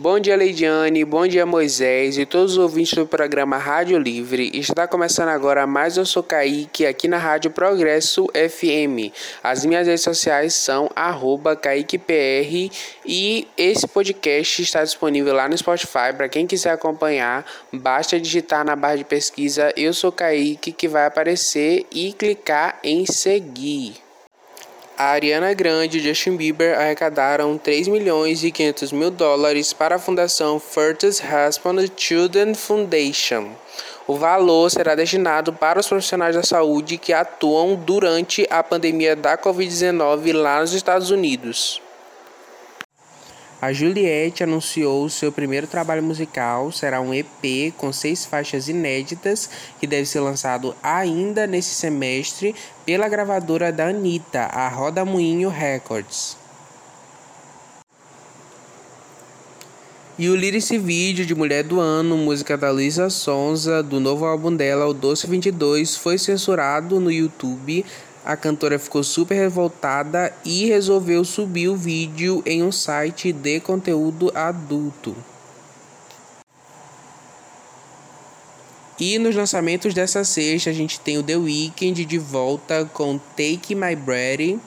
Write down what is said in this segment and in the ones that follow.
Bom dia, Leidiane, bom dia, Moisés e todos os ouvintes do programa Rádio Livre. Está começando agora mais Eu Sou Kaique aqui na Rádio Progresso FM. As minhas redes sociais são KaiquePR e esse podcast está disponível lá no Spotify. Para quem quiser acompanhar, basta digitar na barra de pesquisa Eu Sou Kaique que vai aparecer e clicar em seguir. A Ariana Grande e Justin Bieber arrecadaram 3 milhões e 500 mil dólares para a fundação First Respond Children Foundation. O valor será destinado para os profissionais da saúde que atuam durante a pandemia da Covid-19 lá nos Estados Unidos. A Juliette anunciou seu primeiro trabalho musical, será um EP com seis faixas inéditas, que deve ser lançado ainda nesse semestre pela gravadora da Anitta, a Roda Moinho Records. E o Lyric Vídeo de Mulher do Ano, música da Luísa Sonza, do novo álbum dela, o Doce 22, foi censurado no YouTube a cantora ficou super revoltada e resolveu subir o vídeo em um site de conteúdo adulto. E nos lançamentos dessa sexta a gente tem o The Weeknd de volta com Take My Breath.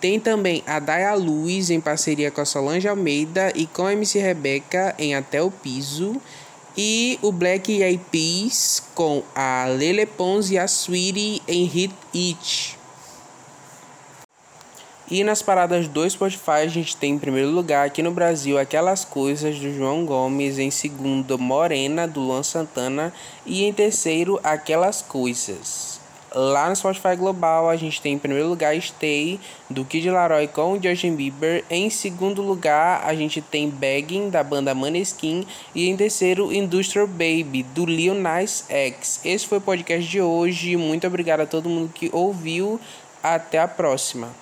Tem também a Daya Luz em parceria com a Solange Almeida e com a MC Rebeca em Até o Piso. E o Black Eyed Peas com a Lele Pons e a Sweetie em Hit It. E nas paradas do Spotify a gente tem em primeiro lugar aqui no Brasil Aquelas Coisas do João Gomes, em segundo Morena do Luan Santana e em terceiro Aquelas Coisas. Lá no Spotify Global, a gente tem em primeiro lugar Stay, do Kid Laroi com o Justin Bieber. Em segundo lugar, a gente tem Begging, da banda Maneskin. E em terceiro, Industrial Baby, do Lil Nas X. Esse foi o podcast de hoje. Muito obrigado a todo mundo que ouviu. Até a próxima.